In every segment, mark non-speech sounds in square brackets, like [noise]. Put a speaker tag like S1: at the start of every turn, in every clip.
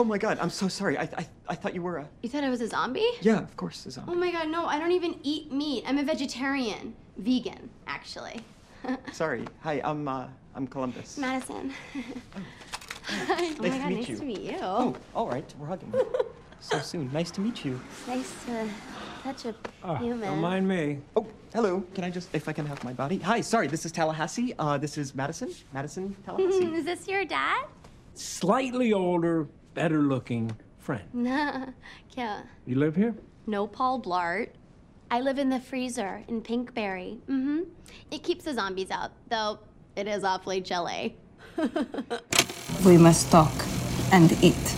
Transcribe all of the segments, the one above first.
S1: Oh my god, I'm so sorry. I, I, I thought you were a.
S2: You thought I was a zombie?
S1: Yeah, of course, a zombie.
S2: Oh my god, no, I don't even eat meat. I'm a vegetarian. Vegan, actually. [laughs]
S1: Sorry. Hi, I'm uh, I'm Columbus.
S2: Madison. [laughs] Hi. Oh my
S1: to
S2: god,
S1: meet
S2: nice
S1: you.
S2: to meet you.
S1: Oh, all right. We're hugging. [laughs] so soon. Nice to meet you.
S2: Nice to touch a
S3: Oh,
S2: human.
S3: don't mind me.
S1: Oh, hello. Can I just, if I can have my body? Hi. Sorry. This is Tallahassee. Uh, this is Madison. Madison, Tallahassee.
S2: Is this your dad?
S3: Slightly older, better looking friend.
S2: Nah. [laughs] Yeah.
S3: You live here?
S2: No Paul Blart. I live in the freezer in Pinkberry. Mm-hmm. It keeps the zombies out, though it is awfully chilly. [laughs]
S4: We must talk and eat.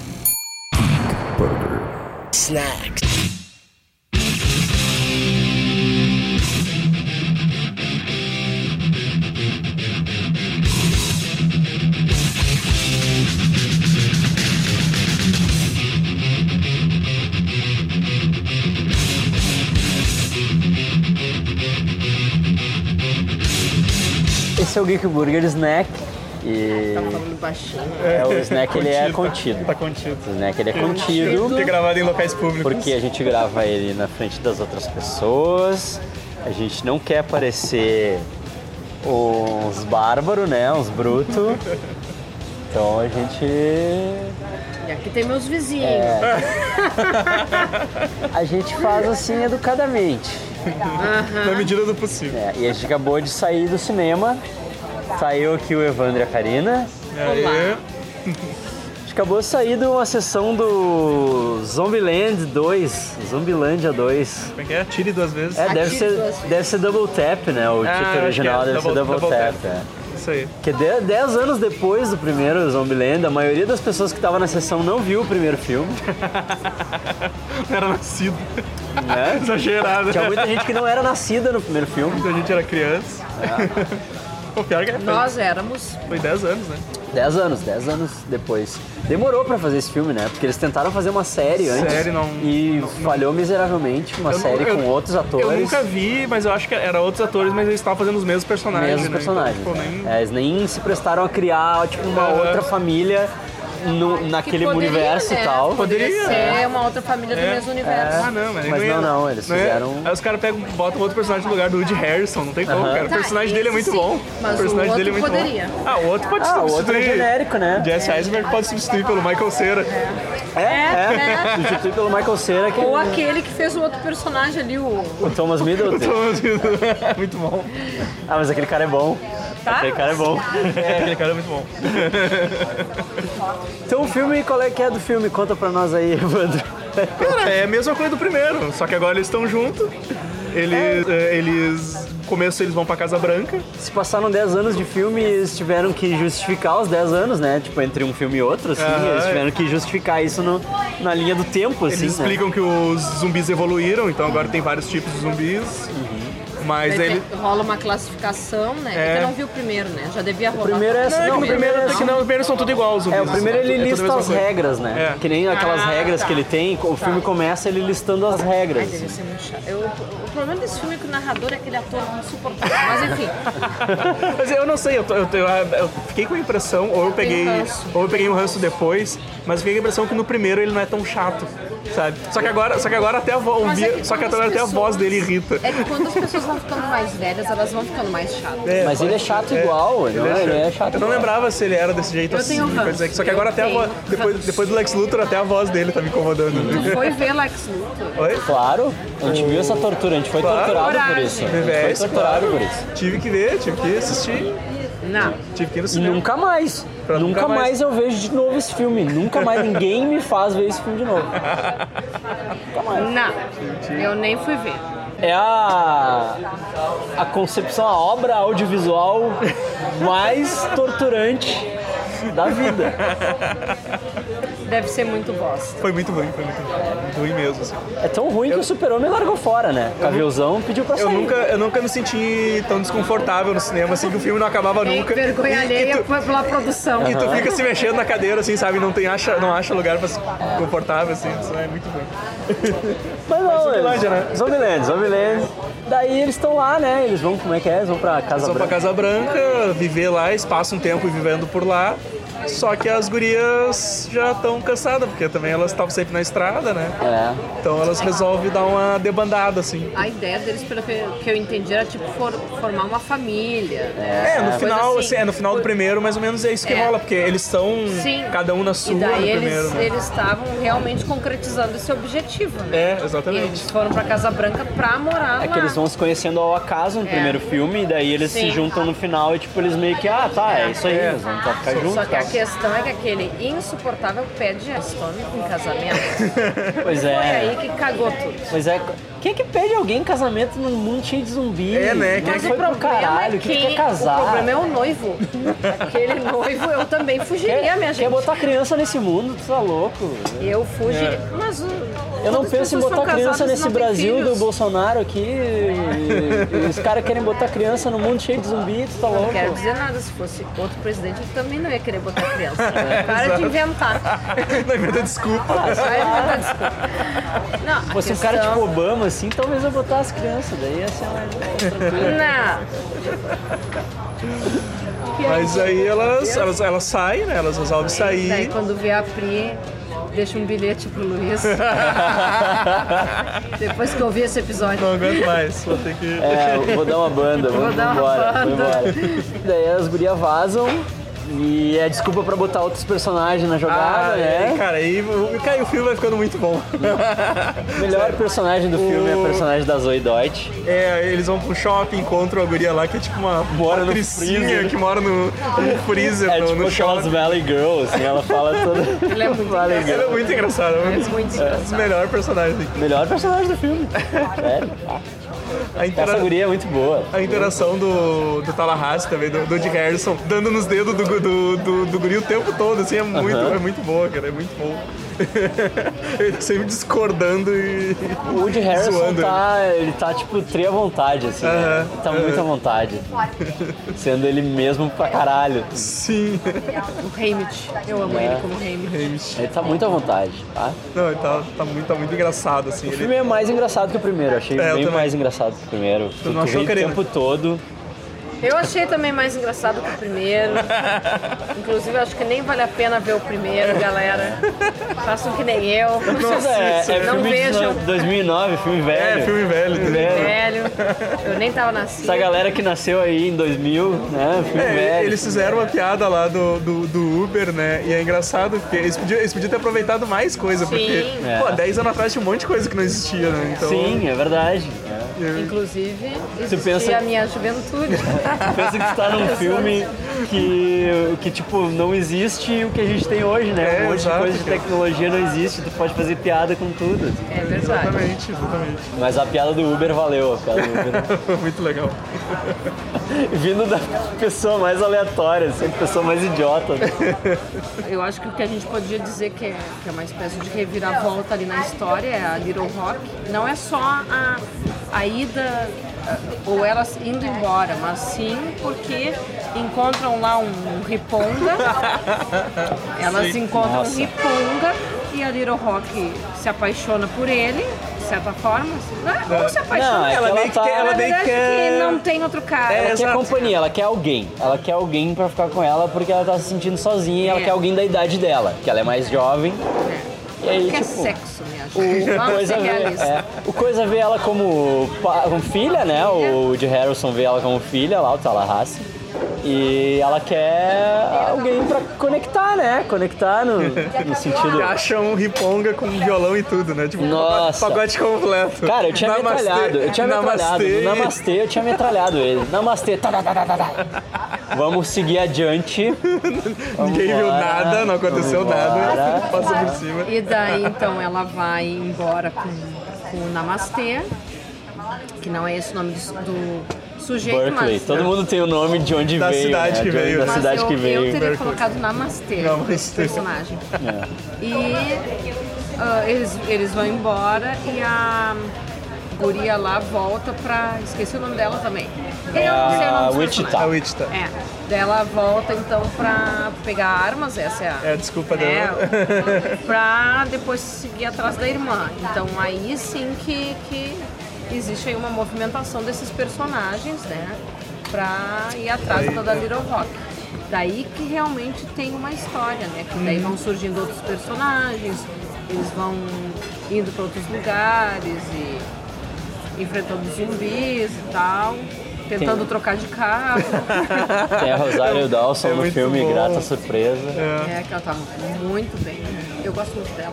S4: Burger.
S5: Snacks.
S6: Esse é o Geek Burger Snack. E
S7: Tá falando baixinho.
S6: é, o snack ele é contido.
S8: Tá contido.
S6: O snack ele é contido
S8: Porque é gravado em locais públicos.
S6: porque a gente grava ele na frente das outras pessoas. A gente não quer parecer uns bárbaros, né? Uns brutos. Então a gente.
S7: E aqui tem meus vizinhos.
S6: É. A gente faz assim educadamente.
S8: Na medida do possível.
S6: É, e a gente acabou de sair do cinema. Saiu aqui o Evandro e a Karina.
S8: Aí,
S6: A gente acabou de sair de uma sessão do Zombieland 2, Zombilândia 2.
S8: como é que é? Tire duas vezes.
S6: É, deve ser,
S7: duas-
S6: deve ser Double Tap, né? O
S8: Ah,
S6: título
S8: que
S6: original
S8: é.
S6: deve ser
S8: Double-
S6: Double,
S8: Double
S6: Tap.
S8: Tap.
S6: É.
S8: Isso aí.
S6: Porque 10 anos depois do primeiro Zombieland, a maioria das pessoas que estavam na sessão não viu o primeiro filme. [laughs]
S8: Não era nascido.
S6: Né? [laughs]
S8: Exagerado.
S6: Tinha muita gente que não era nascida no primeiro filme.
S8: Quando a gente era criança. [laughs] O pior que é,
S7: Nós éramos.
S8: foi 10 anos, né?
S6: 10 anos, 10 anos depois. Demorou pra fazer esse filme, né? Porque eles tentaram fazer uma série antes.
S8: Série não-
S6: E falhou miseravelmente uma
S8: Eu não-
S6: série
S8: eu-
S6: com outros atores.
S8: Eu nunca vi, mas eu acho que era outros atores, mas eles estavam fazendo os mesmos personagens.
S6: mesmos
S8: né?
S6: personagens.
S8: Então, tipo, nem-
S6: É, eles nem se prestaram a criar tipo, uma
S8: Aham.
S6: outra família no-
S7: Que
S6: naquele
S7: poderia,
S6: universo
S7: né?
S6: e tal.
S7: Poderia
S8: Poderia,
S7: ser uma outra família do
S8: É.
S7: mesmo universo.
S8: Ah, não, mas,
S6: Mas
S8: ia-
S6: não, não, eles
S8: é?
S6: fizeram-
S8: Aí os caras pegam, botam outro personagem no lugar do Woody Harrison, não tem como,
S6: Aham.
S8: cara. O
S7: Tá,
S8: personagem dele é muito
S7: esse
S8: bom.
S7: sim, mas
S8: o personagem
S7: o
S8: dele é muito
S7: poderia.
S8: bom. Ah, o outro pode
S6: Ah, o
S8: substituir.
S6: outro é genérico, né?
S8: Jesse Eisenberg pode substituir pelo Michael Cera.
S6: É, é.
S7: né?
S6: Substitui pelo Michael Cera, que
S7: Ou aquele que fez o outro personagem ali, o.
S6: o Thomas Middleton. [laughs] [laughs]
S8: muito bom.
S6: Ah, mas aquele cara é bom.
S7: Tá?
S6: Aquele cara é bom.
S8: É, aquele cara é muito bom.
S6: Então o filme, qual é que é do filme? Conta pra nós aí, Evandro.
S8: Cara, é a mesma coisa do primeiro, só que agora eles estão juntos. Eles, é, eles, no começo eles vão pra Casa Branca.
S6: Se passaram 10 anos de filme, eles tiveram que justificar os 10 anos, né? Tipo, entre um filme e outro, assim. Eles tiveram que justificar isso no- na linha do tempo, assim,
S8: Eles
S6: né?
S8: explicam que os zumbis evoluíram, então agora tem vários tipos de zumbis. Mas ele.
S7: rola uma classificação, né?
S8: É.
S7: É. eu não vi o primeiro, né? Já devia rolar.
S6: primeiro é
S8: Não, é
S6: Não,
S8: no primeiro,
S6: é
S8: é que não, o primeiro são tudo igual os zumbis.
S6: É, o primeiro ele
S8: É
S6: lista as regras, né?
S8: É.
S6: Que nem aquelas
S7: Ah,
S6: regras
S7: tá.
S6: que ele tem, o filme começa ele listando as regras.
S7: Ai, deve ser muito chato. Eu- o problema desse filme é que o narrador é aquele ator insuportável. Mas enfim, [laughs]
S8: Mas eu não sei, eu, tô- eu, eu- eu fiquei com a impressão, ou eu peguei,
S7: um
S8: ou eu peguei um ranço depois, mas fiquei com a impressão que no primeiro ele não é tão chato, sabe? Só que agora, só que agora até a voz,
S7: é que
S8: só que agora até a voz dele irrita.
S7: é que quando as pessoas vão ficando mais velhas, elas vão ficando mais chatas.
S6: Mas ele é chato igual, ele, ele é chato
S8: Eu não lembrava se ele era desse jeito
S7: Eu
S8: assim. dizer, Só que agora
S7: Eu
S8: até a voz, depois, depois do Lex Luthor, até a voz dele tá me incomodando.
S7: Tu foi ver Lex Luthor?
S8: Oi?
S6: Claro, a gente viu essa tortura, a gente foi
S8: Claro.
S6: torturado por isso. A gente foi torturado
S8: claro.
S6: por isso.
S8: Tive que ver, tive que assistir,
S7: Não.
S8: tive que ir no cinema.
S6: nunca mais.
S8: Pra
S6: nunca
S8: nunca
S6: mais.
S8: mais.
S6: eu vejo de novo esse filme. Nunca mais [laughs] ninguém me faz ver esse filme de novo. Nunca mais.
S7: Não. Eu nem fui ver.
S6: É a, a concepção, a obra audiovisual mais torturante da vida. [laughs]
S7: Deve ser muito bosta.
S8: Foi muito ruim, foi muito ruim. Muito ruim mesmo, assim.
S6: É tão ruim que o super-homem largou fora, né? O Caviozão pediu pra sair.
S8: Eu nunca, eu nunca me senti tão desconfortável no cinema, assim, que o filme não acabava nunca.
S7: Vergonha
S8: E- e
S7: alheia
S8: tu-
S7: foi pela produção.
S8: E tu fica se mexendo na cadeira, assim, sabe? Não, tem, acha, não acha lugar pra se confortável, assim. Isso é muito ruim. [laughs]
S6: Mas não,
S8: Zombilândia,
S6: eles-
S8: né?
S6: Zombieland, Zombieland. Daí eles estão lá, né? Eles vão, como é que é? Eles vão pra Casa
S8: Eles vão pra
S6: Branca.
S8: Casa Branca, viver lá, eles passam um tempo vivendo por lá. Só que as gurias já estão cansadas, porque também elas estavam sempre na estrada, né?
S6: É.
S8: Então elas resolvem dar uma debandada, assim.
S7: A ideia deles, pelo que eu entendi, era tipo for- formar uma família.
S8: É, no final,
S7: assim.
S8: assim, é no final do primeiro, mais ou menos é isso que
S7: É.
S8: rola, porque eles estão
S7: Sim.
S8: cada um na sua
S7: E daí
S8: no
S7: eles
S8: primeiro, né?
S7: eles estavam realmente concretizando esse objetivo, né?
S8: É,
S7: Eles
S8: exatamente.
S7: foram pra Casa Branca pra morar
S6: É
S7: lá.
S6: que eles vão se conhecendo ao acaso no
S7: É.
S6: primeiro filme, e daí eles se
S7: Sim.
S6: juntam no final e tipo, eles meio que, ah, tá, é isso aí,
S8: É.
S6: nós vamos ficar juntos.
S7: Só que a
S6: tal.
S7: Questão é que aquele insuportável pede a Stone em casamento. [laughs]
S6: Pois
S7: Foi aí
S6: é.
S7: que cagou tudo.
S6: Pois é. Quem é que pede alguém em casamento num mundo cheio de zumbi?
S8: É, né? Quem é
S6: Mas
S8: que-
S6: foi pro caralho,
S7: é
S6: quem
S7: que
S6: quer casar?
S7: O problema é o noivo. Aquele noivo eu também fugiria,
S6: Quer,
S7: minha
S6: quer
S7: gente.
S6: botar criança nesse mundo, tu tá louco.
S7: Eu fugiria. Mas uh,
S6: Eu não penso em botar criança nesse
S7: não
S6: Brasil do Bolsonaro aqui. e- e os caras querem botar criança no mundo cheio de zumbi, tu tá
S7: Não
S6: louco.
S7: quero dizer nada, se fosse outro presidente, eu também não ia querer botar criança. [laughs] Para de inventar. [laughs]
S8: Não inventa desculpa.
S7: De inventar desculpa. Não,
S6: Se fosse um cara tipo Obama, assim, talvez eu botar as crianças, daí ia ser mais tranquilo.
S7: Não.
S8: Mas aí elas, elas, elas saem, né? Elas resolvem
S7: Daí
S8: sair.
S7: quando vê a Pri, deixa um bilhete pro Luiz. [laughs] Depois que eu vi esse episódio.
S8: Não aguento mais, vou ter que.
S6: É, vou dar uma banda, vamos
S7: dar uma
S6: embora,
S7: banda.
S6: vamos embora. Daí as gurias vazam e é desculpa pra botar outros personagens na jogada,
S8: Ah,
S6: né?
S8: e, cara, aí o, cara, o filme vai ficando muito bom.
S6: O [laughs] melhor personagem do filme é a
S8: O-
S6: personagem da Zoe Deutsch.
S8: É, eles vão pro shopping, encontram a guria lá que é tipo uma
S6: Mora no freezer.
S8: que mora no, no [laughs] freezer,
S6: É
S8: no,
S6: tipo
S8: no shopping.
S6: Valley Girls, assim, ela fala [laughs] toda.
S7: Ele é muito
S6: Valley
S7: engraçado.
S8: Ela é muito engraçada, é um dos,
S7: muito
S8: dos
S7: engraçado.
S8: melhores personagens.
S6: Melhor personagem do filme. Sério.
S8: A, intera-
S6: Essa guria é muito boa.
S8: a interação do, do Tallahassee também, do, do Woody Harrison, dando nos dedos do, do, do, do guri o tempo todo, assim, é muito,
S6: Aham.
S8: é muito boa, cara, é muito bom. Ele [laughs] sempre discordando e.
S6: O Woody Harrison
S8: zoando.
S6: tá, ele tá tipo tri à vontade, assim, né?
S8: Aham,
S6: Tá muito à vontade. Sendo ele mesmo pra caralho.
S8: Sim.
S7: O Haymitch. Eu amo
S6: É.
S7: ele como Haymitch.
S6: Ele tá muito à vontade, tá?
S8: Não, ele tá, tá, muito, tá muito engraçado, assim.
S6: O
S8: Ele,
S6: filme é mais engraçado que o primeiro, achei
S8: É,
S6: bem mais engraçado que o primeiro. Tu,
S8: não
S6: tu
S8: achou,
S6: ri o tempo todo.
S7: Eu achei também mais engraçado que o primeiro. [laughs] Inclusive, acho que nem vale a pena ver o primeiro, galera. Façam que nem eu.
S6: É, é
S7: não vejam.
S6: de 2009, filme velho.
S8: É, filme velho.
S6: Filme
S8: entendeu?
S6: velho.
S7: Velho. Eu nem tava nascida.
S6: Essa galera que nasceu aí em 2000, né? Filme
S8: É,
S6: velho.
S8: eles fizeram uma piada lá do, do, do Uber, né? E é engraçado porque eles podiam, eles podiam ter aproveitado mais coisa,
S7: Sim.
S8: porque,
S6: É.
S8: pô, 10 anos atrás tinha um monte de coisa que não existia, né? Então,
S6: Sim, é verdade. É.
S7: Inclusive, existia
S6: pensa-
S7: a minha juventude. [laughs]
S6: Pensa que tu tá num filme que, que, tipo, não existe o que a gente tem hoje, né?
S8: É,
S6: um monte
S8: exato,
S6: de coisa de tecnologia não existe, tu pode fazer piada com tudo. assim.
S7: É verdade.
S8: Exatamente, exatamente.
S6: Mas a piada do Uber valeu, a piada do Uber. [laughs]
S8: Muito legal.
S6: Vindo da pessoa mais aleatória, assim, a pessoa mais idiota.
S7: Eu acho que o que a gente podia dizer que é, que é uma espécie de reviravolta ali na história é a Little Rock. Não é só a, a ida eh, ou elas indo embora, mas sim porque encontram lá um riponga. [laughs] Elas encontram
S6: Nossa.
S7: um riponga e a Little Rock se apaixona por ele, de certa forma. Não, é- ou se apaixona.
S6: Não, é
S8: Ela
S6: ela
S8: que
S6: tá...
S8: quer- ela
S7: verdade,
S8: quer-
S7: que não tem outro cara.
S8: É,
S6: Ela quer companhia, ela quer alguém. Ela quer alguém pra ficar com ela porque ela tá se sentindo sozinha e ela
S7: É.
S6: quer alguém da idade dela, que ela é mais jovem. E aí,
S7: Quer
S6: tipo,
S7: sexo, minha
S6: o
S7: gente. Vamos
S6: coisa, vê, é, o coisa vê ela como, como filha, né? O de Harrison vê ela como filha lá, o Tallahassee. E ela quer alguém pra conectar, né? Conectar no, [laughs] no sentido.
S8: E acha um riponga com violão e tudo, né? Tipo, um
S6: Nossa.
S8: pacote completo.
S6: Cara, eu tinha
S8: Namastê,
S6: metralhado, eu tinha metralhado.
S8: namastê.
S6: No Namastê eu tinha metralhado ele. Namastê, tá, tá, tá, tá, tá, tá. Vamos seguir adiante. [laughs]
S8: Ninguém viu nada, não aconteceu nada. Passa por cima.
S7: E daí então ela vai embora com, com o Namastê, que não é esse o nome do, do sujeito,
S6: Berkeley.
S7: mas.
S6: Todo mundo tem o nome de onde
S8: Da
S6: veio.
S8: cidade
S6: né?
S8: que
S6: De onde-
S8: veio.
S6: Da
S7: mas
S6: cidade
S7: eu,
S6: que veio.
S7: eu teria
S8: Berkeley.
S7: colocado Namastê,
S8: Namastê.
S7: esse personagem.
S6: É.
S7: E ah, eles, eles vão embora e a guria lá volta pra. Esqueci o nome dela também.
S6: É
S7: Eu não sei o
S6: a
S7: nome dos
S6: Wichita.
S8: A. Wichita.
S7: É. Daí ela volta então pra pegar armas, essa é a.
S8: É a desculpa
S7: É,
S8: dela. [laughs]
S7: pra depois seguir atrás da irmã. Então aí sim que, que existe aí uma movimentação desses personagens, né? Pra ir atrás da, da Little Rock. Daí que realmente tem uma história, né? Que daí vão surgindo outros personagens, eles vão indo para outros lugares e enfrentando zumbis e tal, tentando
S6: Tem-
S7: trocar de carro. [laughs]
S6: Tem a Rosário Dawson
S8: é
S6: no filme
S8: bom.
S6: Grata Surpresa.
S7: É, que ela tá muito bem. Eu gosto muito dela.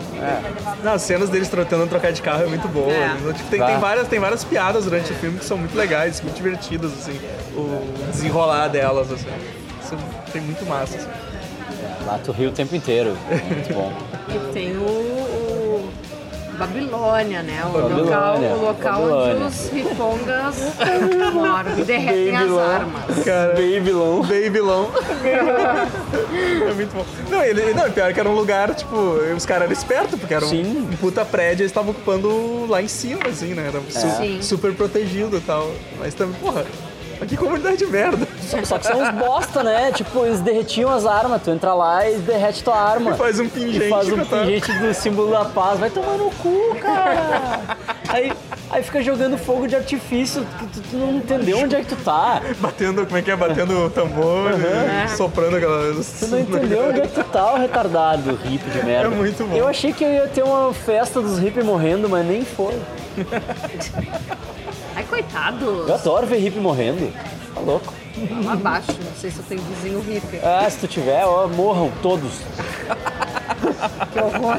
S8: Não, as cenas deles tentando trocar de carro é muito boa.
S7: É.
S8: Tipo, tem, tem várias, tem várias piadas durante o filme que são muito legais, muito divertidas, assim. O desenrolar delas, assim. Isso tem muito massa, assim.
S6: Lá tu ri o tempo inteiro. Muito bom. [laughs]
S7: E tem o Babilônia, né? O
S6: Babilônia,
S7: local, o local
S6: Babilônia.
S7: onde os ripongas moram e [laughs] derretem as
S6: Babylon.
S7: armas.
S8: Cara,
S6: Babylon.
S8: Babylon. [laughs] é muito bom. Não, ele, não, pior que era um lugar, tipo, os caras eram espertos, porque era um,
S6: Sim.
S8: puta prédio, eles estavam ocupando lá em cima, assim, né? Era su-
S7: Sim.
S8: super protegido e tal. Mas também, porra, [laughs] aqui comunidade de merda.
S6: Só que são uns bosta, né? Tipo, eles derretiam as armas. Tu entra lá e derrete tua arma.
S8: E faz um
S6: E
S8: pingente.
S6: faz um pingente do símbolo da paz. Vai tomar no cu, cara. [laughs] Aí, aí fica jogando fogo de artifício. que Tu, tu não entendeu onde é que tu tá.
S8: Batendo, como é que é? Batendo o tambor, e soprando aquelas.
S6: Tu não entendeu onde é que tu tá, o retardado, hippie de merda.
S8: É muito bom.
S6: Eu achei que eu ia ter uma festa dos hippies morrendo, mas nem foi. [laughs]
S7: Ai, coitados.
S6: Eu adoro ver hippie morrendo. Tá louco.
S7: Lá abaixo, não sei se eu tenho vizinho hippie.
S6: Ah, se tu tiver, ó, morram todos. [laughs]
S7: Que horror.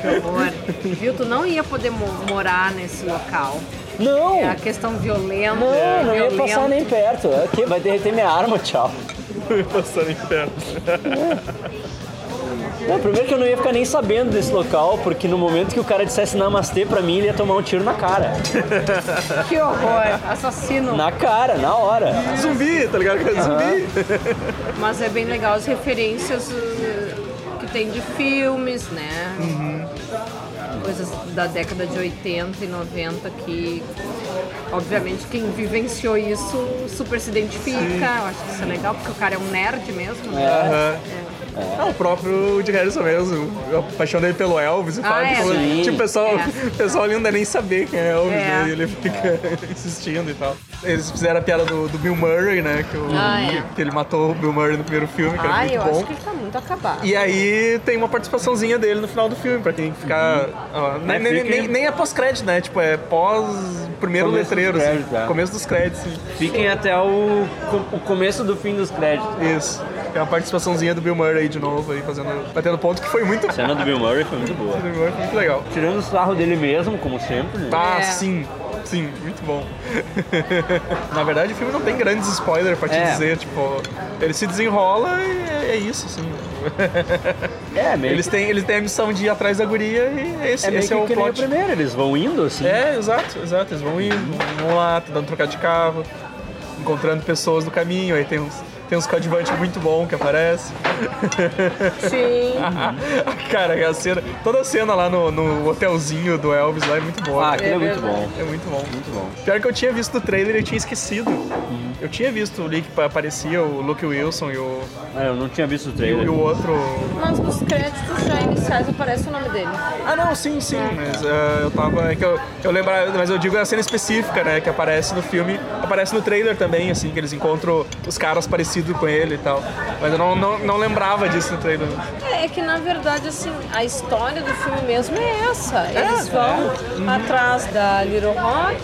S7: Que horror. Viu? Tu não ia poder mo- morar nesse local.
S6: Não!
S7: É a questão violenta.
S6: Não, não ia passar nem perto. Aqui, vai derreter minha arma, tchau.
S8: Passando em perto.
S6: Não, primeiro que eu não ia ficar nem sabendo desse local, porque no momento que o cara dissesse namastê pra mim, ele ia tomar um tiro na cara. [laughs]
S7: Que horror. Assassino.
S6: Na cara, na hora.
S8: Zumbi, tá ligado? Zumbi.
S7: Mas é bem legal as referências uh, que tem de filmes, né? Coisas da década de 80 e 90 que, obviamente, quem vivenciou isso super se identifica. Eu acho que isso é legal, porque o cara é um nerd mesmo, né?
S8: Aham. Ah, o próprio Woody Harrison mesmo. A paixão dele pelo Elvis e
S7: Ah,
S8: tal.
S7: é,
S8: tipo,
S6: sim.
S8: tipo, o pessoal,
S7: É.
S8: o [laughs] pessoal ali não dá nem saber quem é Elvis,
S7: É.
S8: né? E ele fica [laughs] insistindo e tal. Eles fizeram a piada do, do Bill Murray, né? Que, o-
S7: Ah, é.
S8: que ele matou o Bill Murray no primeiro filme, que era
S7: Ai,
S8: muito
S7: eu
S8: bom.
S7: acho que ele tá muito acabado.
S8: E aí tem uma participaçãozinha dele no final do filme, pra quem ficar. ó, nem, nem, nem- nem é pós-crédito, né? Tipo, é pós primeiro
S6: Começo dos
S8: letreiro, assim.
S6: é.
S8: Começo dos créditos, sim.
S6: Fiquem até o, o começo do fim dos créditos.
S8: Isso. É uma participaçãozinha do Bill Murray de novo aí, fazendo. Batendo ponto que foi muito.
S6: A cena do Bill Murray foi muito boa.
S8: O [laughs] Bill Murray foi muito legal.
S6: Tirando o sarro dele mesmo, como sempre, né?
S8: Ah,
S7: É.
S8: sim. Sim, muito bom. [laughs] Na verdade, o filme não tem grandes spoilers pra te
S6: É.
S8: dizer, tipo, ele se desenrola e é, é isso, assim.
S6: É, [laughs] meio
S8: Eles
S6: que,
S8: têm, eles têm a missão de ir atrás da guria e esse
S6: é, meio
S8: esse
S6: que,
S8: é o
S6: que nem o
S8: plot.
S6: primeiro. Eles vão indo, assim.
S8: É, exato, exato. Eles vão indo, vão lá, dando trocar de carro, encontrando pessoas no caminho, aí tem uns, tem uns coadjuvantes muito bom que aparece.
S7: Sim. [laughs]
S8: Cara, a cena, toda a cena lá no, no hotelzinho do Elvis lá é muito boa.
S6: Ah, aquilo é,
S7: É
S6: muito bom.
S8: É muito bom.
S6: Muito bom.
S8: Pior que eu tinha visto no trailer e eu tinha esquecido. Eu tinha visto ali que aparecia o Luke Wilson e o,
S6: Ah, eu não tinha visto o trailer.
S8: e o outro.
S7: Mas nos créditos já iniciais aparece o nome dele.
S8: Ah, não, sim, sim. Mas ah, eu tava. É que eu, eu lembrava, mas eu digo a cena específica, né? Que aparece no filme. Aparece no trailer também, assim, que eles encontram os caras parecidos com ele e tal. Mas eu não, não, não lembrava disso no trailer.
S7: É, é que na verdade, assim, a história do filme mesmo é essa. Eles vão atrás da Little Rock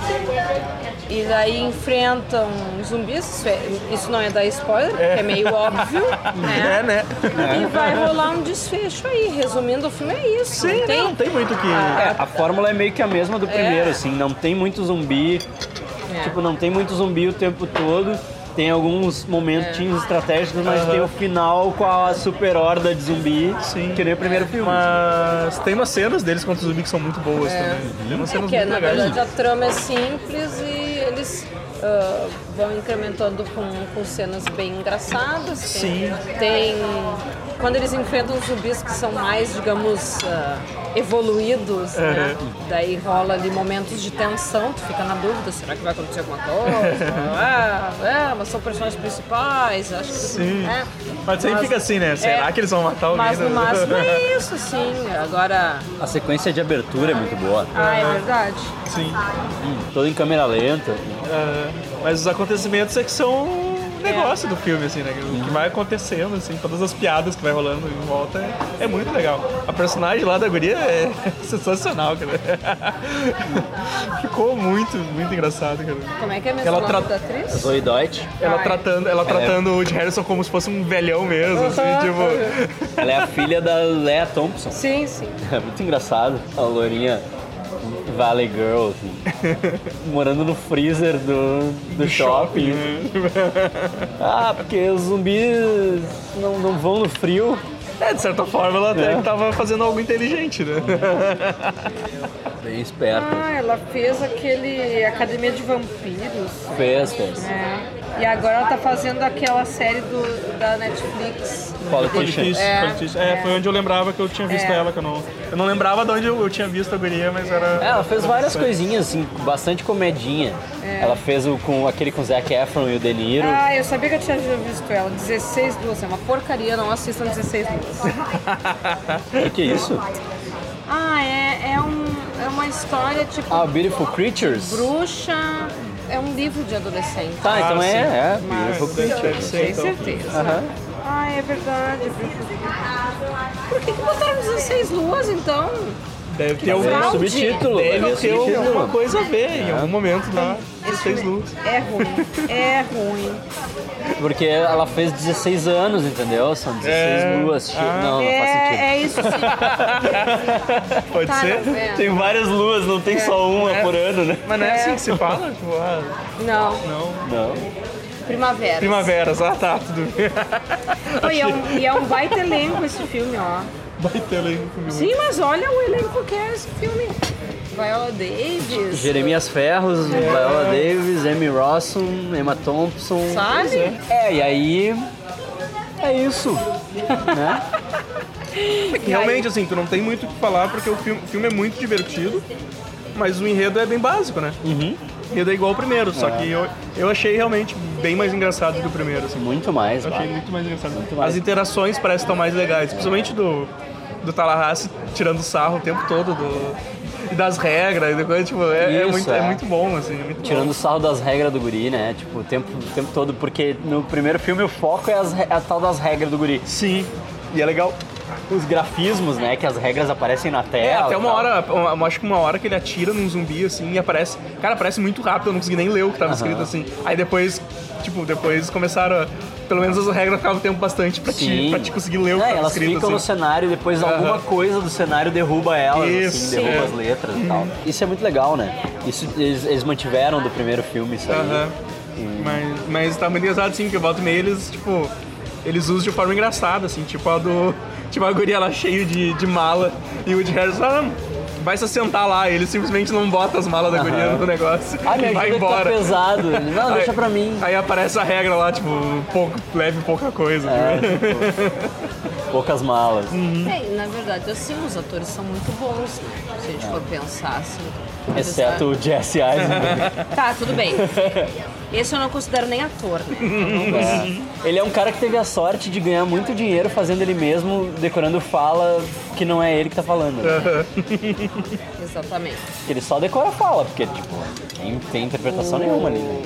S7: e daí enfrentam zumbis. Isso, é- isso não é dar spoiler, porque é meio óbvio, [laughs]
S8: É,
S7: né?
S8: né?
S7: E vai rolar um desfecho aí. Resumindo, o filme é isso.
S8: Sim,
S7: não tem?
S8: não tem muito o que.
S6: É, a fórmula é meio que a mesma do primeiro,
S7: É.
S6: assim, não tem muito zumbi,
S7: É.
S6: tipo, não tem muito zumbi o tempo todo. Tem alguns momentinhos estratégicos, mas tem o final com a super horda de zumbi,
S8: Sim.
S6: que nem o primeiro filme.
S8: Mas tem umas cenas deles contra os zumbis que são muito boas também. Tem umas
S7: É
S8: cenas
S7: que,
S8: muito
S7: na
S8: legais.
S7: verdade, a trama é simples e ah, vão incrementando com, com cenas bem engraçadas. Tem,
S8: Sim.
S7: tem- Quando eles enfrentam zumbis que são mais, digamos, ah, evoluídos, né? Daí rola ali momentos de tensão, tu fica na dúvida, será que vai acontecer alguma coisa? é, [laughs] é, mas são personagens principais, acho que...
S8: Sim.
S7: é.
S8: Mas sempre fica assim, né? Será
S7: é,
S8: que eles vão matar alguém?
S7: Mas no
S8: né?
S7: máximo é [laughs] isso, sim. Agora...
S6: A sequência de abertura é muito boa,
S7: Ah, é verdade.
S8: Sim.
S6: toda em câmera lenta.
S8: É, mas os acontecimentos é que são o negócio do filme, assim, né? O que vai acontecendo, assim, todas as piadas que vai rolando em volta é, é muito legal. A personagem lá da guria é [laughs] sensacional, cara. [laughs] Ficou muito, muito engraçado, cara.
S7: Como é que é mesmo
S8: Ela tra-
S7: da atriz?
S6: Zoe Deutsch,
S8: Ela
S7: Ai.
S8: tratando, ela tratando o Woody Harrison como se fosse um velhão mesmo, assim, tipo.
S6: ela é a filha da Lea Thompson.
S7: Sim, sim.
S6: É muito engraçado. A lourinha Valley Girl, assim. [laughs] morando no freezer do, do shopping. [laughs] Ah, porque os zumbis não, não vão no frio.
S8: É, de certa forma, ela até
S6: É.
S8: que tava fazendo algo inteligente, né? [laughs]
S6: Bem esperta.
S7: Ah, ela fez aquele Academia de Vampiros.
S6: Fez, fez.
S7: É. E agora ela tá fazendo aquela série do, da Netflix.
S6: Politician.
S7: É,
S8: Politician. É, foi onde eu lembrava que eu tinha visto
S7: É.
S8: ela, que eu não. Eu não lembrava de onde eu, eu tinha visto a guria, mas era.
S6: É, ela fez várias coisinhas, assim, bastante comedinha. Ela fez o, com aquele com o Zac Efron e o De Niro.
S7: Ah, eu sabia que eu tinha visto ela. 16 Luas. É uma porcaria, não assistam 16 Luas.
S6: O que é isso?
S7: ah, é, é, um, é uma história tipo
S6: Ah, Beautiful Creatures?
S7: bruxa. É um livro de adolescente.
S6: Tá, então
S8: Ah,
S6: é,
S8: sim.
S6: é,
S7: Mas-
S6: Beautiful
S8: Deve
S6: Creatures.
S8: ser,
S7: Tem
S8: então.
S7: certeza.
S6: Aham.
S7: Ah, é verdade. Por que, que botaram 16 luas, então?
S8: Deve ter algum.
S7: fraude.
S6: subtítulo.
S8: Deve ter alguma coisa a ver em algum momento lá.
S7: Esse
S8: Seis
S7: filme
S8: luzes.
S7: É ruim. É ruim.
S6: Porque ela fez 16 anos, entendeu? São 16
S8: É.
S6: luas. che-
S8: Ah.
S6: Não, não faz sentido.
S7: É, é isso sim. [laughs]
S8: Pode
S7: Tá,
S8: ser?
S7: é.
S6: Tem várias luas, não tem só uma
S8: É.
S6: por ano, né?
S8: Mas não é assim que se fala? Tipo, ah,
S7: Não,
S8: não.
S6: Não.
S7: primavera.
S8: Primaveras, ah tá, tudo bem. [laughs]
S7: E é, um, e é um baita elenco esse filme, ó.
S8: Vai ter ali no filme.
S7: Sim, mas olha o elenco que é esse filme. Viola Davis.
S6: Jeremias Ferros, Viola Davis, Amy Rossum, Emma Thompson.
S7: Sabe?
S6: É, e aí. É isso. né? [laughs]
S8: Realmente, assim, tu não tem muito o que falar porque o filme, o filme é muito divertido, mas o enredo é bem básico, né?
S6: Uhum.
S8: O enredo é igual ao primeiro, só
S6: É.
S8: que eu, eu achei realmente bem mais engraçado que o primeiro, assim.
S6: Muito mais,
S8: Eu achei muito mais engraçado.
S6: mais.
S8: As interações parecem estar mais legais, principalmente do, do Tallahassee tirando sarro o tempo todo do, e das regras e depois, tipo, é, é
S6: Isso,
S8: muito, é.
S6: é.
S8: muito bom, assim, é muito
S6: Tirando o sarro das regras do guri, né? Tipo, o tempo, o tempo todo, porque no primeiro filme o foco é, as re- a tal das regras do guri.
S8: Sim, e é legal.
S6: Os grafismos, né? Que as regras aparecem na tela.
S8: É, até uma hora, eu acho que uma hora que ele atira num zumbi, assim, e aparece... Cara, aparece muito rápido, eu não consegui nem ler o que tava escrito, assim. Aí depois, tipo, depois começaram... a- Pelo menos as regras ficavam tempo bastante pra, ti,
S6: Sim.
S8: pra ti conseguir ler o que
S6: É,
S8: tava
S6: elas
S8: escrito,
S6: ficam no
S8: assim.
S6: cenário e depois
S8: Aham.
S6: alguma coisa do cenário derruba elas,
S8: Isso,
S6: assim, derruba
S8: é.
S6: as letras e tal. Isso é muito legal, né? Isso eles, eles mantiveram do primeiro filme, isso aí.
S8: Aham. Mas, mas tá muito engraçado, assim, porque volta e meia eles, tipo, eles usam de forma engraçada, assim, tipo a do. Tipo a guria lá cheio de, de mala e o de Harrison "Não, vai se sentar lá, ele simplesmente não bota as malas da guria no negócio
S6: Ah,
S8: e vai
S6: tá
S8: embora.
S6: pesado. Não, deixa pra mim.
S8: Aí aparece a regra lá, tipo, pouco, leve pouca coisa.
S6: É,
S8: tipo. [laughs]
S6: poucas malas.
S7: É, e na verdade, assim, os atores são muito bons, né? Se a gente for pensar assim.
S6: Exceto o Jesse Eisenberg. [laughs]
S7: Tá, tudo bem. Esse eu não considero nem ator, né? Consigo. [laughs]
S6: Ele é um cara que teve a sorte de ganhar muito dinheiro fazendo ele mesmo, decorando fala que não é ele que tá falando. né? [laughs]
S7: Exatamente.
S6: Ele só decora a fala, porque, tipo, nem tem interpretação nenhuma ali, né?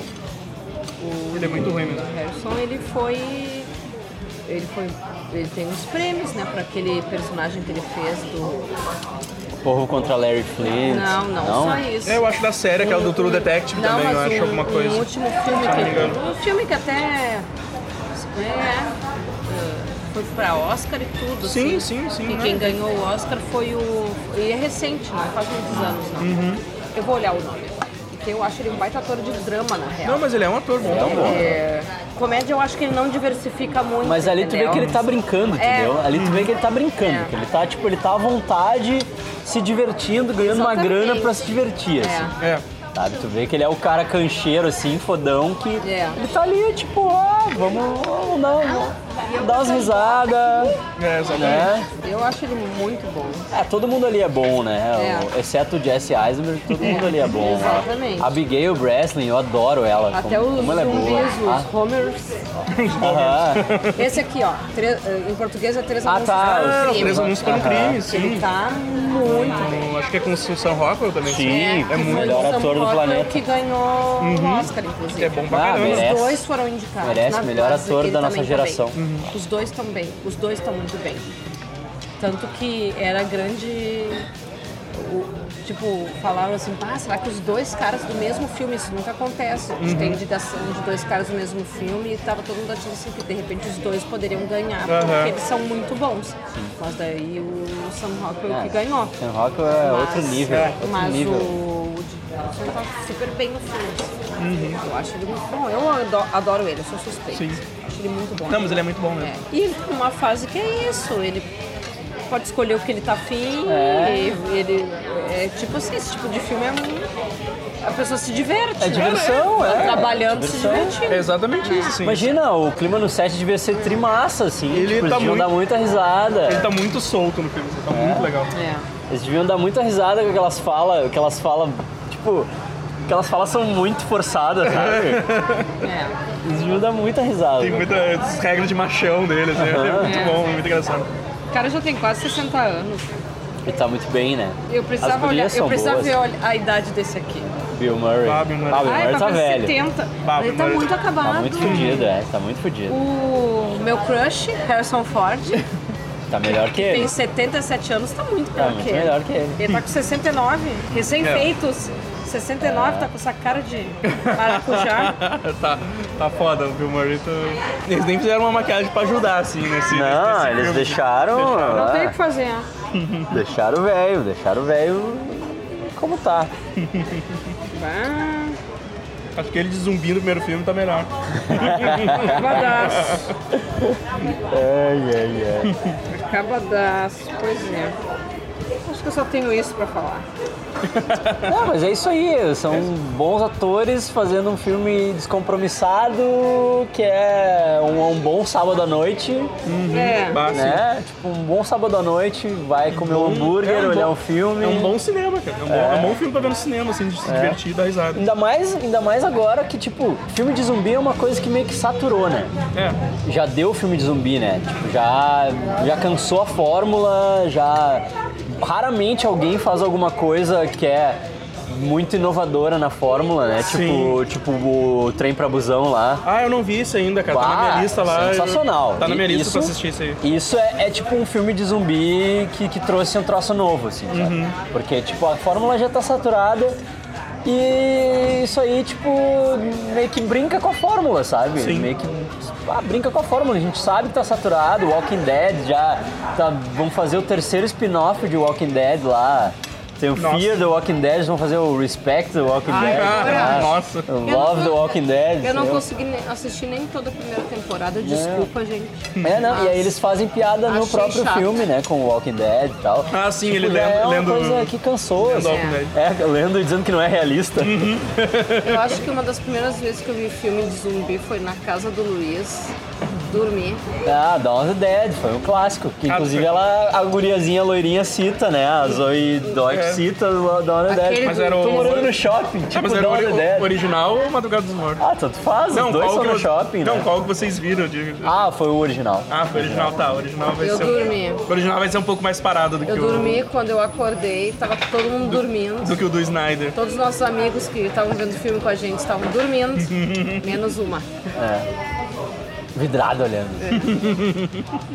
S8: Ele é muito ruim mesmo.
S7: O Harrison, ele foi. Ele foi. Ele tem uns prêmios, né, pra aquele personagem que ele fez do.
S6: Povo contra Larry Flint.
S7: Não, não, só isso.
S8: É, eu acho da série, aquela do True Detective
S7: Não,
S8: também,
S7: mas
S8: eu acho
S7: um,
S8: alguma coisa.
S7: um último filme
S8: não
S7: que. Um filme que até. É, é, foi pra Oscar e tudo.
S8: Sim,
S7: assim.
S8: sim, sim,
S7: E
S8: né?
S7: quem ganhou o Oscar foi o. E é recente, não faz muitos anos, não.
S8: Uhum.
S7: Eu vou olhar o nome. Porque eu acho ele um baita ator de drama, na real.
S8: Não, mas ele é um ator bom.
S7: É, comédia eu acho que ele não diversifica muito.
S6: Mas ali tu vê
S7: entendeu?
S6: que ele tá brincando,
S7: É.
S6: entendeu? Ali tu vê que ele tá brincando,
S7: É.
S6: que ele tá, tipo, ele tá à vontade, se divertindo, ganhando uma
S7: Exatamente.
S6: grana pra se divertir, assim.
S8: É.
S6: Sabe? Tu vê que ele é o cara cancheiro, assim, fodão, que
S7: É.
S6: ele tá ali, tipo, ah, vamos, vamos dar, vamos dar umas risadas,
S8: É, exatamente.
S6: né?
S7: Eu acho ele muito bom.
S6: É, todo mundo ali é bom, né?
S7: É.
S6: O- exceto o Jesse Eisenberg, todo mundo ali é bom.
S7: Exatamente.
S6: A Abigail Breslin, eu adoro ela.
S7: Até
S6: como,
S7: os
S6: como ela é boa.
S7: os
S6: Ah,
S7: Homers. Esse aqui, ó, tre- em português é Três
S6: Ah,
S7: Anúncios
S6: tá,
S7: para um
S8: Ah,
S7: Crime.
S8: Três Anúncios para um crime, sim.
S7: Ele tá muito bem.
S8: Eu acho que é com o Sam Rockwell também.
S6: Sim,
S8: é
S7: que
S8: muito
S6: melhor ator do planeta.
S7: que ganhou o Oscar, inclusive.
S8: É bom pra
S6: Ah,
S8: caramba.
S7: Os dois foram indicados.
S6: Merece merece,
S7: Na-
S6: melhor ator da nossa
S7: também tá
S6: geração.
S7: Os dois estão bem, os dois estão muito bem. Tanto que era grande. o- tipo, falaram assim, ah, será que os dois caras do mesmo filme, isso nunca acontece.
S8: Uhum.
S7: Tem indicação de dois caras do mesmo filme e tava todo mundo achando assim que de repente os dois poderiam ganhar,
S8: Aham.
S7: porque eles são muito bons. Mas daí o Sam Rockwell que
S6: Ah,
S7: ganhou.
S6: Sam Rockwell é
S7: Mas-
S6: outro nível,
S7: é,
S6: outro
S7: mas
S6: nível.
S7: o o Jim tá super bem no filme.
S8: Uhum.
S7: Eu acho ele muito bom. Eu adoro, adoro ele, eu sou suspeito.
S8: Sim.
S7: Acho ele muito bom.
S8: Não, mas ele é muito bom mesmo.
S7: É. E ele tá numa fase que é isso, ele pode escolher o que ele tá afim,
S6: É.
S7: e ele é tipo assim, esse tipo de filme é um, a pessoa se diverte.
S6: É
S7: né?
S6: diversão,
S7: Tá
S6: é.
S7: Trabalhando, se
S6: Diversão.
S7: divertindo.
S8: É exatamente isso, assim.
S6: Imagina, o clima no set devia ser trimassa, assim.
S8: Ele
S6: tipo,
S8: tá
S6: eles deviam
S8: muito-
S6: dar muita risada.
S8: Ele tá muito solto no filme, tá muito legal.
S7: É.
S6: Eles deviam dar muita risada com aquelas falas, aquelas falas, tipo, aquelas falas são muito forçadas, sabe?
S7: É.
S6: Eles deviam dar muita risada.
S8: Tem muitas regras de machão dele, assim, é muito
S7: É.
S8: bom, muito engraçado.
S7: O cara já tem quase 60 anos.
S6: Ele tá muito bem, né?
S7: Eu
S6: As
S7: precisava, olhar, eu precisava ver a idade desse aqui.
S6: Bill Murray.
S8: Ah, Bill Murray.
S6: Ah, Bill
S7: Ai,
S6: Murray
S7: vai
S6: tá
S7: fazer
S6: velho.
S7: 70.
S8: Bah,
S7: Ele tá
S8: Murray.
S7: muito acabado.
S6: Tá muito fudido, é. Tá muito fudido.
S7: O meu crush, Harrison Ford,
S6: Tá melhor que
S7: tem
S6: ele.
S7: 77 anos, tá muito
S6: Tá
S7: pior
S6: muito
S7: que ele.
S6: melhor que ele.
S7: Ele tá com 69, recém-feitos. 69, tá com essa cara de maracujá. [laughs]
S8: tá, tá foda, o Bill Murray. Tá... Eles nem fizeram uma maquiagem pra ajudar, assim, nesse,
S6: Não,
S8: nesse
S6: eles
S8: filme.
S6: deixaram.
S7: Não
S6: ah,
S7: tem o que fazer. [laughs]
S6: Deixaram o velho, deixaram o velho como tá.
S8: Acho que ele de zumbi no primeiro filme tá melhor. [laughs]
S7: Acabadaço.
S6: Ai, ai, ai.
S7: Acabadaço, pois é. Acho que eu só tenho isso pra falar. [laughs]
S6: Não, mas é isso aí, são bons atores fazendo um filme descompromissado, que é um, um bom sábado à noite,
S7: É.
S8: Bah, sim.
S6: né? Tipo, um bom sábado à noite, vai comer um hambúrguer,
S8: é um
S6: olhar
S8: bom-
S6: um filme.
S8: É um bom cinema, cara. É um, Bom, é um bom filme pra ver no cinema, assim, de se divertir e dar risada.
S6: Ainda mais, ainda mais agora que, tipo, filme de zumbi é uma coisa que meio que saturou, né?
S8: É.
S6: Já deu filme de zumbi, né? Tipo, já, já cansou a fórmula, já. Raramente alguém faz alguma coisa que é muito inovadora na fórmula, né? Tipo,
S8: Sim.
S6: tipo o trem pra busão lá.
S8: Ah, eu não vi isso ainda, cara. tá na
S6: Bah,
S8: minha lista lá. eu-
S6: Sensacional.
S8: Tá na minha lista
S6: isso,
S8: pra assistir isso aí.
S6: Isso é, é tipo um filme de zumbi que, que trouxe um troço novo, assim?
S8: Uhum.
S6: Porque, tipo, a fórmula já tá saturada e isso aí, tipo, meio que brinca com a fórmula, sabe?
S8: Sim.
S6: Meio que ah, brinca com a fórmula. A gente sabe que tá saturado. Walking Dead já tá, vão fazer o terceiro spin-off de Walking Dead lá. Tem o
S8: Nossa.
S6: Fear the Walking Dead, eles vão fazer o Respect the Walking
S7: Ai,
S6: Dead.
S7: cara,
S6: lá.
S8: nossa.
S6: O Love the Walking Dead.
S7: Eu não consegui nem- assistir nem toda a primeira temporada, desculpa, gente.
S6: É, não, e aí eles fazem piada no
S7: Achei
S6: próprio
S7: chato.
S6: filme, né? Com o Walking Dead e tal.
S8: Ah, sim, ele
S6: já
S8: lendo-
S6: é uma
S8: lendo-
S6: coisa que cansou,
S8: lendo
S6: assim. É, lendo e dizendo que não é realista.
S7: Eu acho que uma das primeiras vezes que eu vi filme de zumbi foi na casa do Luiz, dormir.
S6: Ah, Dawn of the Dead, foi um clássico. Que inclusive
S8: foi.
S6: ela, a guriazinha loirinha cita, né? A Zoe Dodge
S8: É.
S6: cita o Dawn of the
S7: Aquele
S6: Dead.
S8: Mas era
S6: Tô
S8: o-
S6: morando no shopping, tipo
S8: Ah, mas era
S6: Dawn
S8: o,
S6: of the Dead.
S8: o original ou Madrugada dos Mortos?
S6: Ah, tanto faz, os dois são
S8: que
S6: no
S8: vo-
S6: shopping,
S8: Não,
S6: né?
S8: qual que vocês viram? de-
S6: Ah, foi o original.
S8: Ah, foi o original, tá. O original vai
S7: Eu
S8: ser.
S7: dormi.
S8: O original vai ser um pouco mais parado do que
S7: Eu dormi quando eu acordei, tava todo mundo dormindo.
S8: Do que o do Snyder.
S7: Todos os nossos amigos que estavam vendo o filme com a gente estavam dormindo, [laughs] menos uma.
S6: Vidrado olhando.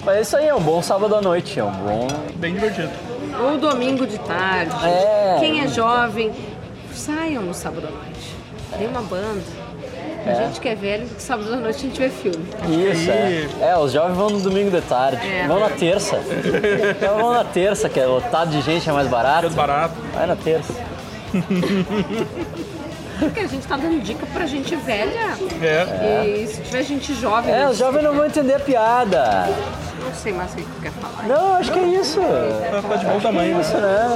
S6: Mas isso aí é um bom sábado à noite, é um bom.
S8: Bem divertido.
S7: Ou domingo de tarde.
S6: É.
S7: Quem é jovem, saiam no sábado à noite. Tem uma banda. A gente que é velho, sábado à noite a gente vê filme.
S6: Isso, é. É, os jovens vão no domingo de tarde.
S7: É.
S6: Vão na terça. [laughs] Então vão na terça, que é lotado de gente, é mais barato.
S8: Mais barato.
S6: Vai na terça. [laughs]
S7: Porque a gente tá dando dica pra gente velha.
S8: É.
S7: E se tiver gente jovem,
S6: É, os jovens não vão entender a piada.
S7: não sei mais o que tu quer falar.
S6: Não, acho que é isso.
S8: Tá, tá de bom tamanho.
S6: Isso, né?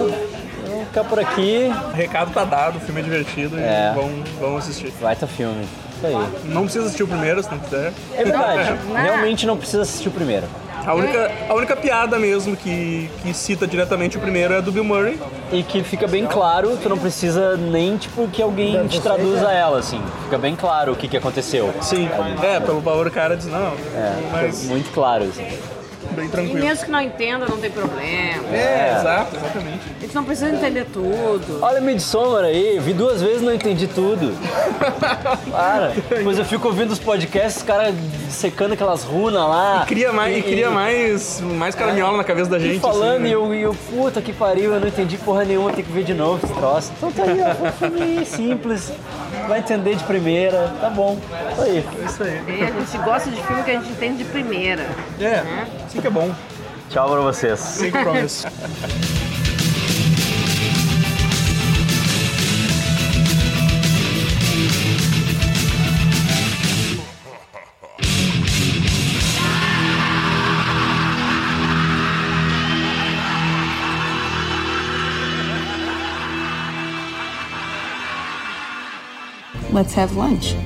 S6: Vamos ficar por aqui.
S8: O recado tá dado, o filme é divertido
S6: É.
S8: e vão, vão assistir.
S6: Vai ter filme. Isso aí.
S8: Não precisa assistir o primeiro, se não quiser.
S6: É verdade. [laughs]
S7: Não.
S6: Realmente não precisa assistir o primeiro.
S8: A única, a única piada mesmo que, que cita diretamente o primeiro é do Bill Murray.
S6: E que fica bem claro, tu não precisa nem, tipo, que alguém te traduza ela, assim. Fica bem claro o que, que aconteceu.
S8: Sim. É, pelo valor o cara diz, não.
S6: É,
S8: mas
S6: muito claro, assim.
S8: bem
S7: E
S8: tranquilo.
S7: mesmo que não entenda, não tem problema.
S8: É, exato, exatamente.
S7: A gente não precisa entender tudo.
S6: Olha Midsommar aí, vi duas vezes e não entendi tudo. Para. Depois eu fico ouvindo os podcasts, os caras secando aquelas runas lá.
S8: Cria mais, e, cria mais, mais caraminhola na cabeça da
S6: E
S8: gente.
S6: falando,
S8: assim, né?
S6: e, eu, e eu, puta que pariu, eu não entendi porra nenhuma, tem que ver de novo esse troço. Então tá aí, ó, um filme simples, vai entender de primeira, tá bom. Isso aí.
S8: É isso aí.
S7: E a gente gosta de filme que a gente entende de primeira.
S8: É, assim que é bom.
S6: Tchau pra vocês.
S8: Sem compromisso. [laughs]
S4: Let's have lunch.